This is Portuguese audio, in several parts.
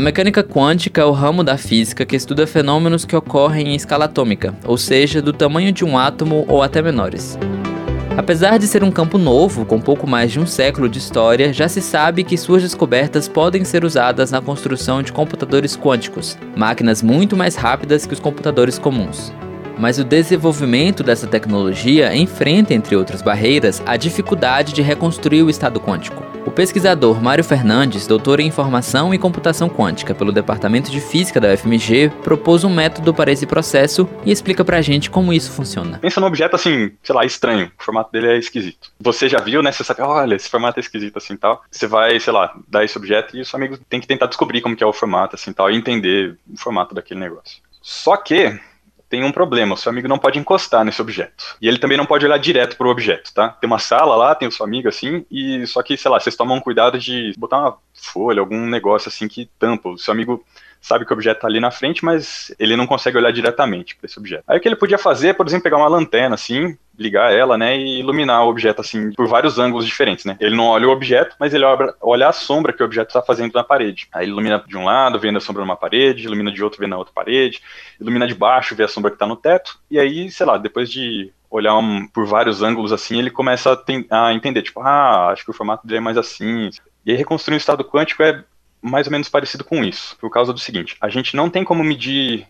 A mecânica quântica é o ramo da física que estuda fenômenos que ocorrem em escala atômica, ou seja, do tamanho de um átomo ou até menores. Apesar de ser um campo novo, com pouco mais de um século de história, já se sabe que suas descobertas podem ser usadas na construção de computadores quânticos, máquinas muito mais rápidas que os computadores comuns. Mas o desenvolvimento dessa tecnologia enfrenta, entre outras barreiras, a dificuldade de reconstruir o estado quântico. O pesquisador Mário Fernandes, doutor em Informação e Computação Quântica pelo Departamento de Física da UFMG, propôs um método para esse processo e explica pra gente como isso funciona. Pensa num objeto assim, sei lá, estranho. O formato dele é esquisito. Você já viu, né? Você sabe, olha, esse formato é esquisito assim tal. Você vai, sei lá, dar esse objeto e o seu amigo tem que tentar descobrir como que é o formato assim tal e entender o formato daquele negócio. Só que tem um problema, o seu amigo não pode encostar nesse objeto. E ele também não pode olhar direto para o objeto, tá? Tem uma sala lá, tem o seu amigo assim, e só que, sei lá, vocês tomam cuidado de botar uma folha, algum negócio assim que tampa. O seu amigo sabe que o objeto está ali na frente, mas ele não consegue olhar diretamente para esse objeto. Aí o que ele podia fazer é, por exemplo, pegar uma lanterna assim, ligar ela, né, e iluminar o objeto assim por vários ângulos diferentes, né? Ele não olha o objeto, mas ele olha, a sombra que o objeto está fazendo na parede. Aí ilumina de um lado, vendo a sombra numa parede, ilumina de outro, vendo na outra parede, ilumina de baixo, vê a sombra que está no teto, e aí, sei lá, depois de olhar um, por vários ângulos assim, ele começa a, ten, a entender, tipo, ah, acho que o formato dele é mais assim. E aí reconstruir um estado quântico é mais ou menos parecido com isso, por causa do seguinte: a gente não tem como medir,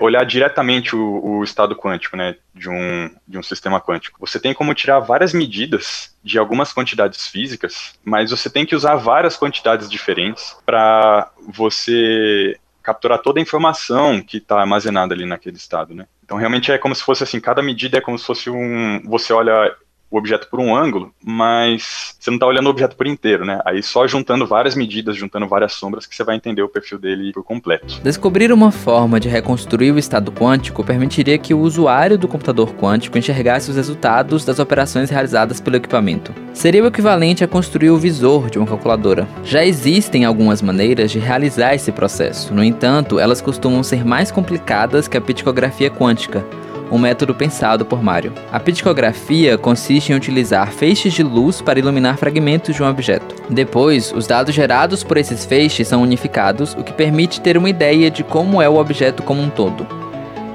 olhar diretamente o, o, estado quântico, né, de um, de um sistema quântico. Você tem como tirar várias medidas de algumas quantidades físicas, mas você tem que usar várias quantidades diferentes para você capturar toda a informação que está armazenada ali naquele estado, né? Então realmente é como se fosse assim, cada medida é como se fosse um, você olha o objeto por um ângulo, mas você não está olhando o objeto por inteiro, né? Aí só juntando várias medidas, juntando várias sombras, que você vai entender o perfil dele por completo. Descobrir uma forma de reconstruir o estado quântico permitiria que o usuário do computador quântico enxergasse os resultados das operações realizadas pelo equipamento. Seria o equivalente a construir o visor de uma calculadora. Já existem algumas maneiras de realizar esse processo, no entanto, elas costumam ser mais complicadas que a pictografia quântica um método pensado por Mario. A pictografia consiste em utilizar feixes de luz para iluminar fragmentos de um objeto. Depois, os dados gerados por esses feixes são unificados, o que permite ter uma ideia de como é o objeto como um todo.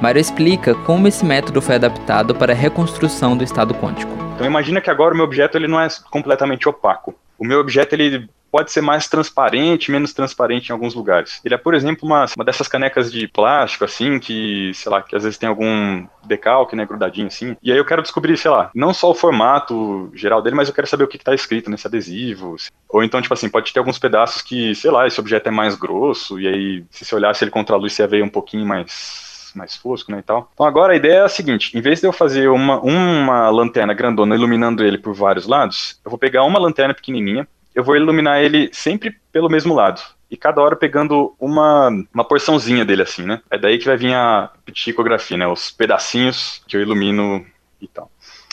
Mario explica como esse método foi adaptado para a reconstrução do estado quântico. Então imagina que agora o meu objeto ele não é completamente opaco. O meu objeto ele pode ser mais transparente, menos transparente em alguns lugares. Ele é, por exemplo, uma, uma dessas canecas de plástico, assim, que, sei lá, que às vezes tem algum decalque, né, grudadinho assim. E aí eu quero descobrir, sei lá, não só o formato geral dele, mas eu quero saber o que está escrito nesse adesivo. Ou então, tipo assim, pode ter alguns pedaços que, sei lá, esse objeto é mais grosso, e aí, se você olhasse ele contra a luz, você ver um pouquinho mais mais fosco, né, e tal. Então agora a ideia é a seguinte, em vez de eu fazer uma, uma lanterna grandona iluminando ele por vários lados, eu vou pegar uma lanterna pequenininha, eu vou iluminar ele sempre pelo mesmo lado. E cada hora pegando uma, uma porçãozinha dele, assim, né? É daí que vai vir a pticografia, né? Os pedacinhos que eu ilumino e tal.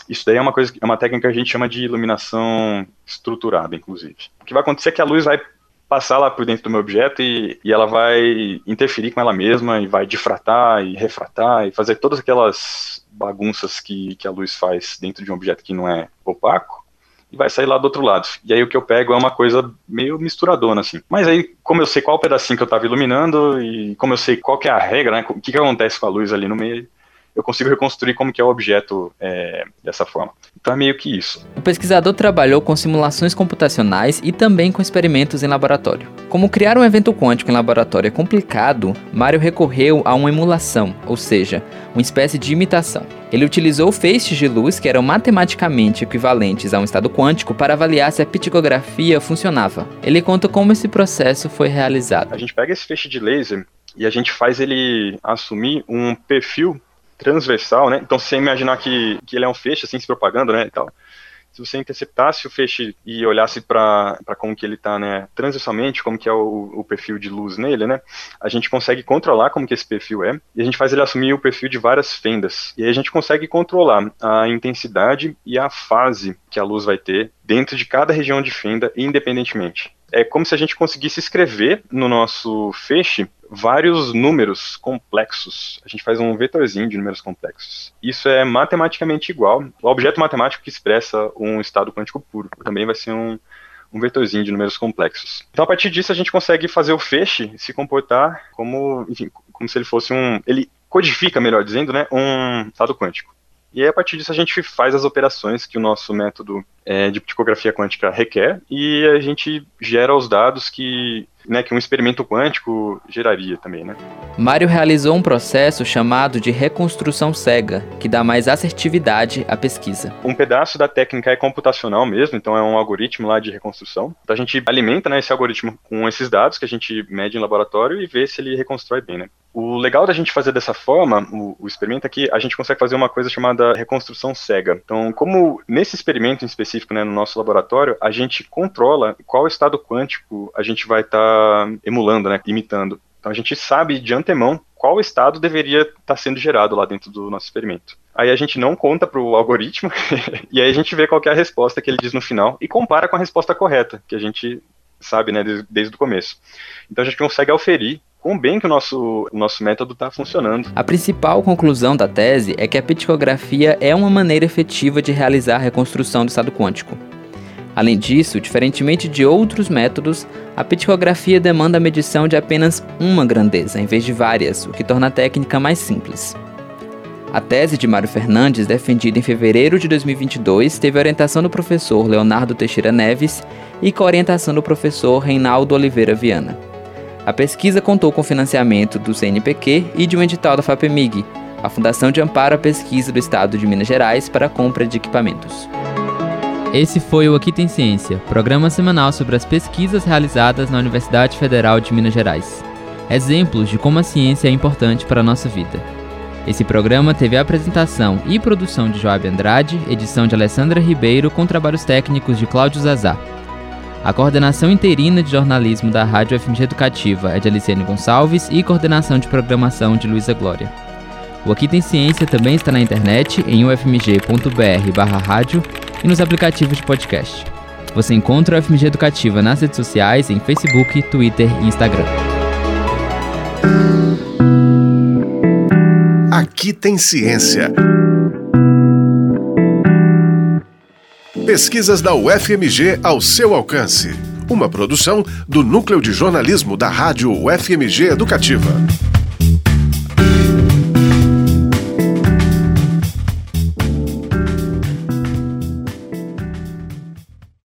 Isso daí é uma coisa, é uma técnica que a gente chama de iluminação estruturada, inclusive. O que vai acontecer é que a luz vai passar lá por dentro do meu objeto e, e ela vai interferir com ela mesma e vai difratar e refratar e fazer todas aquelas bagunças que, que a luz faz dentro de um objeto que não é opaco e vai sair lá do outro lado. E aí o que eu pego é uma coisa meio misturadona, assim. Mas aí, como eu sei qual pedacinho que eu estava iluminando e como eu sei qual que é a regra, né, o que, que acontece com a luz ali no meio, eu consigo reconstruir como que é o objeto é, dessa forma. Então é meio que isso. O pesquisador trabalhou com simulações computacionais e também com experimentos em laboratório. Como criar um evento quântico em laboratório é complicado, Mário recorreu a uma emulação, ou seja, uma espécie de imitação. Ele utilizou feixes de luz que eram matematicamente equivalentes a um estado quântico para avaliar se a pictografia funcionava. Ele conta como esse processo foi realizado. A gente pega esse feixe de laser e a gente faz ele assumir um perfil transversal, né? Então, se você imaginar que, que ele é um feixe, assim, se propagando, né, e tal. Se você interceptasse o feixe e olhasse para como que ele está, né, transversalmente, como que é o, o, perfil de luz nele, né, a gente consegue controlar como que esse perfil é, e a gente faz ele assumir o perfil de várias fendas. E aí a gente consegue controlar a intensidade e a fase que a luz vai ter dentro de cada região de fenda, independentemente é como se a gente conseguisse escrever no nosso feixe vários números complexos. A gente faz um vetorzinho de números complexos. Isso é matematicamente igual. O objeto matemático que expressa um estado quântico puro também vai ser um, um vetorzinho de números complexos. Então, a partir disso, a gente consegue fazer o feixe se comportar como, enfim, como se ele fosse um. Ele codifica, melhor dizendo, né, um estado quântico. E aí, a partir disso, a gente faz as operações que o nosso método é, de psicografia quântica requer e a gente gera os dados que, né, que um experimento quântico geraria também, né? Mário realizou um processo chamado de reconstrução cega, que dá mais assertividade à pesquisa. Um pedaço da técnica é computacional mesmo, então é um algoritmo lá de reconstrução. Então a gente alimenta né, esse algoritmo com esses dados que a gente mede em laboratório e vê se ele reconstrói bem, né? O legal da gente fazer dessa forma, o, o experimento aqui, a gente consegue fazer uma coisa chamada reconstrução cega. Então, como nesse experimento em específico específico né, no nosso laboratório, a gente controla qual estado quântico a gente vai estar tá emulando, né, imitando. Então a gente sabe de antemão qual estado deveria estar tá sendo gerado lá dentro do nosso experimento. Aí a gente não conta para o algoritmo e aí a gente vê qual é a resposta que ele diz no final e compara com a resposta correta, que a gente sabe né, desde, desde o começo. Então a gente consegue auferir quão bem que o nosso, nosso método está funcionando. A principal conclusão da tese é que a peticografia é uma maneira efetiva de realizar a reconstrução do estado quântico. Além disso, diferentemente de outros métodos, a peticografia demanda a medição de apenas uma grandeza, em vez de várias, o que torna a técnica mais simples. A tese de Mário Fernandes, defendida em fevereiro de 2022, teve orientação do professor Leonardo Teixeira Neves e com orientação do professor Reinaldo Oliveira Viana. A pesquisa contou com financiamento do CNPq e de um edital da FAPEMIG, a Fundação de Amparo à Pesquisa do Estado de Minas Gerais para a compra de equipamentos. Esse foi o Aqui Tem Ciência, programa semanal sobre as pesquisas realizadas na Universidade Federal de Minas Gerais. Exemplos de como a ciência é importante para a nossa vida. Esse programa teve a apresentação e produção de Joab Andrade, edição de Alessandra Ribeiro com trabalhos técnicos de Cláudio Zazá. A coordenação interina de jornalismo da Rádio FMG Educativa é de Aliciane Gonçalves e coordenação de programação de Luísa Glória. O Aqui Tem Ciência também está na internet em ufmg.br rádio e nos aplicativos de podcast. Você encontra o FMG Educativa nas redes sociais em Facebook, Twitter e Instagram. Aqui tem ciência. Pesquisas da UFMG ao seu alcance. Uma produção do Núcleo de Jornalismo da Rádio UFMG Educativa.